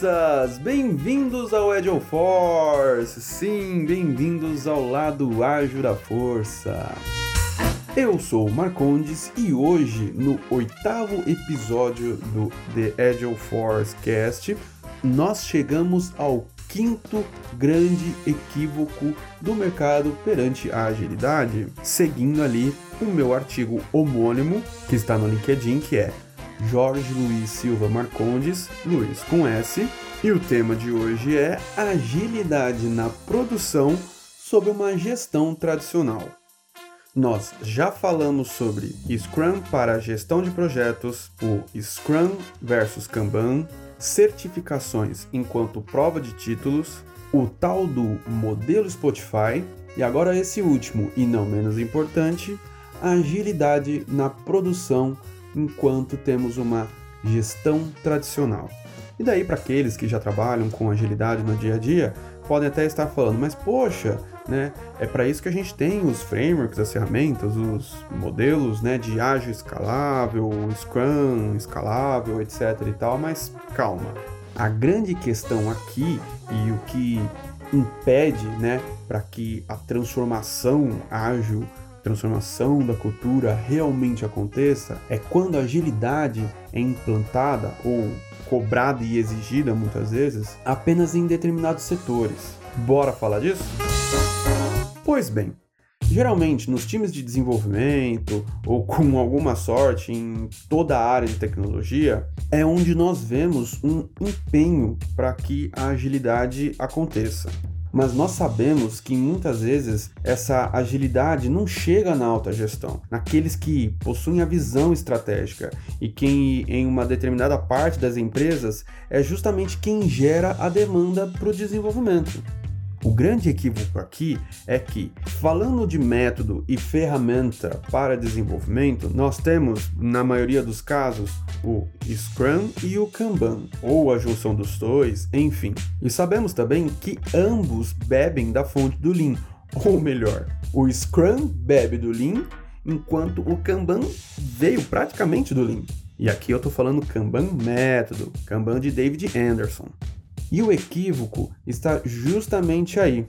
forças! Bem-vindos ao Agile Force! Sim, bem-vindos ao lado ágil da força! Eu sou o Marcondes e hoje, no oitavo episódio do The Agile Force Cast, nós chegamos ao quinto grande equívoco do mercado perante a agilidade, seguindo ali o meu artigo homônimo que está no LinkedIn, que é Jorge Luiz Silva Marcondes, Luiz com S, e o tema de hoje é agilidade na produção sob uma gestão tradicional. Nós já falamos sobre Scrum para gestão de projetos, o Scrum versus Kanban, certificações enquanto prova de títulos, o tal do modelo Spotify e agora esse último e não menos importante, agilidade na produção enquanto temos uma gestão tradicional. E daí para aqueles que já trabalham com agilidade no dia a dia, podem até estar falando, mas poxa, né, é para isso que a gente tem os frameworks, as ferramentas, os modelos, né, de ágil escalável, Scrum escalável, etc e tal, mas calma. A grande questão aqui e o que impede, né, para que a transformação ágil transformação da cultura realmente aconteça é quando a agilidade é implantada ou cobrada e exigida muitas vezes apenas em determinados setores. Bora falar disso? Pois bem, geralmente nos times de desenvolvimento ou com alguma sorte em toda a área de tecnologia, é onde nós vemos um empenho para que a agilidade aconteça. Mas nós sabemos que muitas vezes essa agilidade não chega na alta gestão, naqueles que possuem a visão estratégica e quem em uma determinada parte das empresas é justamente quem gera a demanda para o desenvolvimento. O grande equívoco aqui é que, falando de método e ferramenta para desenvolvimento, nós temos, na maioria dos casos, o Scrum e o Kanban, ou a junção dos dois, enfim. E sabemos também que ambos bebem da fonte do Lean, ou melhor, o Scrum bebe do Lean, enquanto o Kanban veio praticamente do Lean. E aqui eu estou falando Kanban método, Kanban de David Anderson. E o equívoco está justamente aí.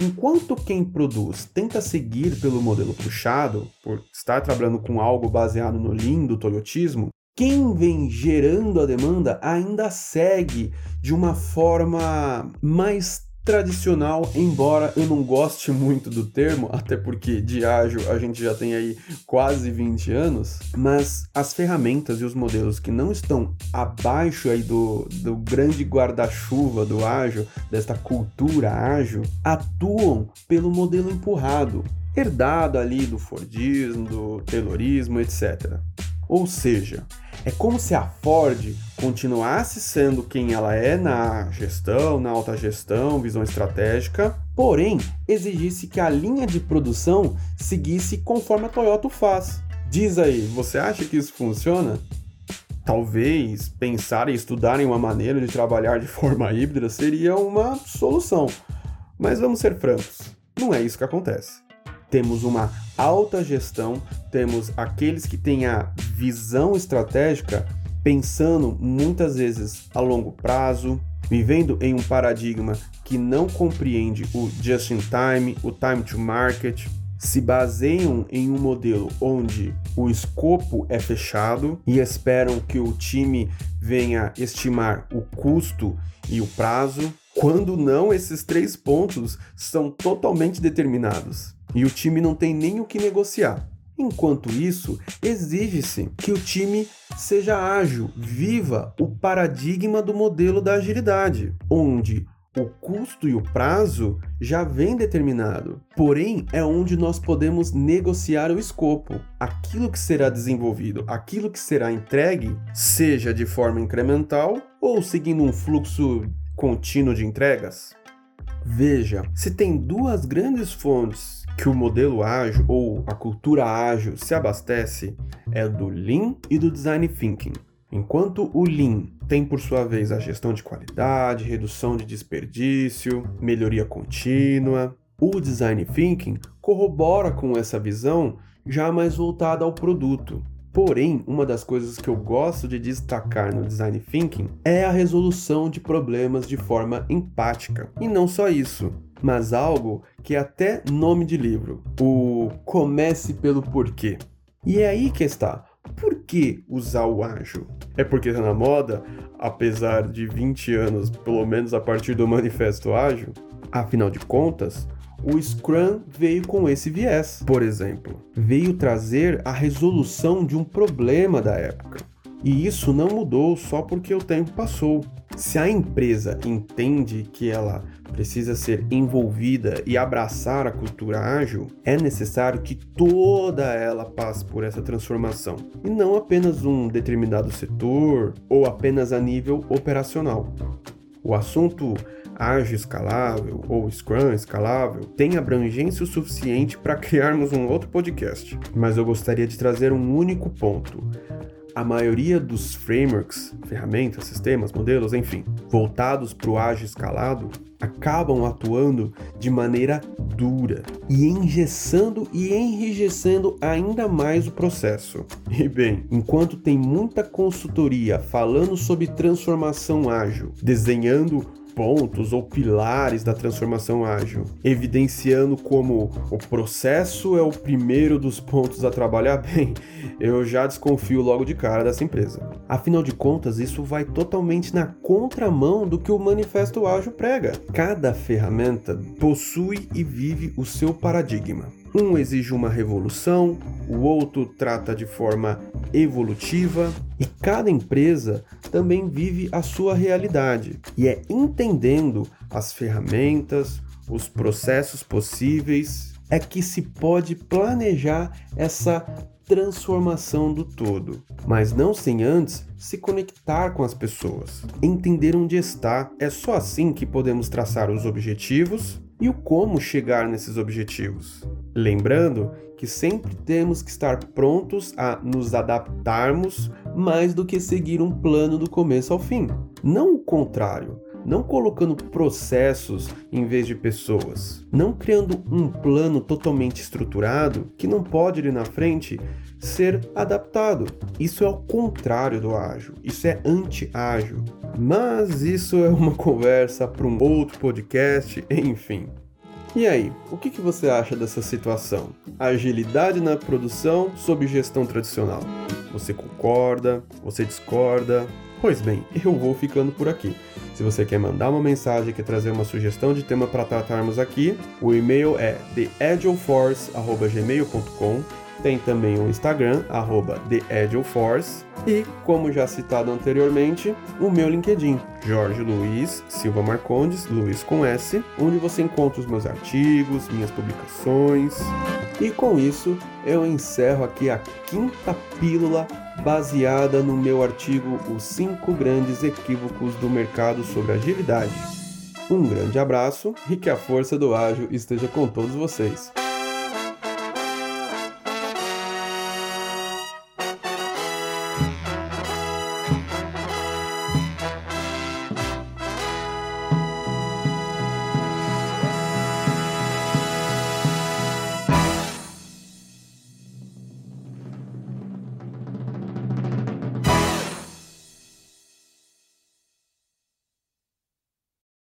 Enquanto quem produz tenta seguir pelo modelo puxado, por estar trabalhando com algo baseado no lindo toyotismo, quem vem gerando a demanda ainda segue de uma forma mais tradicional, embora eu não goste muito do termo, até porque de ágil a gente já tem aí quase 20 anos, mas as ferramentas e os modelos que não estão abaixo aí do, do grande guarda-chuva do ágil, desta cultura ágil, atuam pelo modelo empurrado, herdado ali do Fordismo, do Taylorismo, etc. Ou seja, é como se a Ford continuasse sendo quem ela é na gestão, na alta gestão, visão estratégica, porém exigisse que a linha de produção seguisse conforme a Toyota faz. Diz aí, você acha que isso funciona? Talvez pensar e estudar em uma maneira de trabalhar de forma híbrida seria uma solução. Mas vamos ser francos, não é isso que acontece temos uma alta gestão, temos aqueles que têm a visão estratégica pensando muitas vezes a longo prazo, vivendo em um paradigma que não compreende o just in time, o time to market, se baseiam em um modelo onde o escopo é fechado e esperam que o time venha estimar o custo e o prazo, quando não esses três pontos são totalmente determinados e o time não tem nem o que negociar. Enquanto isso, exige-se que o time seja ágil, viva o paradigma do modelo da agilidade, onde o custo e o prazo já vem determinado, porém é onde nós podemos negociar o escopo. Aquilo que será desenvolvido, aquilo que será entregue, seja de forma incremental ou seguindo um fluxo contínuo de entregas. Veja, se tem duas grandes fontes que o modelo ágil ou a cultura ágil se abastece é do Lean e do Design Thinking. Enquanto o Lean tem por sua vez a gestão de qualidade, redução de desperdício, melhoria contínua, o Design Thinking corrobora com essa visão já mais voltada ao produto. Porém, uma das coisas que eu gosto de destacar no design thinking é a resolução de problemas de forma empática. E não só isso, mas algo que é até nome de livro: o comece pelo porquê. E é aí que está. Por que usar o ágil? É porque está na moda, apesar de 20 anos, pelo menos a partir do manifesto ágil? Afinal de contas, o Scrum veio com esse viés, por exemplo. Veio trazer a resolução de um problema da época. E isso não mudou só porque o tempo passou. Se a empresa entende que ela precisa ser envolvida e abraçar a cultura ágil, é necessário que toda ela passe por essa transformação e não apenas um determinado setor ou apenas a nível operacional. O assunto ágil escalável ou Scrum escalável tem abrangência o suficiente para criarmos um outro podcast, mas eu gostaria de trazer um único ponto. A maioria dos frameworks, ferramentas, sistemas, modelos, enfim, voltados para o ágil escalado, acabam atuando de maneira dura e engessando e enrijecendo ainda mais o processo. E bem, enquanto tem muita consultoria falando sobre transformação ágil, desenhando pontos ou pilares da transformação ágil, evidenciando como o processo é o primeiro dos pontos a trabalhar bem, eu já desconfio logo de cara dessa empresa. Afinal de contas, isso vai totalmente na contramão do que o manifesto ágil prega. Cada ferramenta possui e vive o seu paradigma. Um exige uma revolução, o outro trata de forma evolutiva e cada empresa também vive a sua realidade. E é entendendo as ferramentas, os processos possíveis, é que se pode planejar essa transformação do todo, mas não sem antes se conectar com as pessoas, entender onde está. É só assim que podemos traçar os objetivos e o como chegar nesses objetivos. Lembrando que sempre temos que estar prontos a nos adaptarmos mais do que seguir um plano do começo ao fim. Não o contrário, não colocando processos em vez de pessoas, não criando um plano totalmente estruturado que não pode ir na frente ser adaptado. Isso é o contrário do ágil, isso é anti-ágil. Mas isso é uma conversa para um outro podcast, enfim. E aí, o que, que você acha dessa situação? Agilidade na produção sob gestão tradicional. Você concorda? Você discorda? Pois bem, eu vou ficando por aqui. Se você quer mandar uma mensagem, quer trazer uma sugestão de tema para tratarmos aqui, o e-mail é theagileforce.gmail.com tem também o Instagram, arroba TheAgileForce, e, como já citado anteriormente, o meu LinkedIn, Jorge Luiz Silva Marcondes, Luiz com S, onde você encontra os meus artigos, minhas publicações. E com isso, eu encerro aqui a quinta pílula baseada no meu artigo Os 5 Grandes Equívocos do Mercado sobre Agilidade. Um grande abraço e que a força do ágil esteja com todos vocês.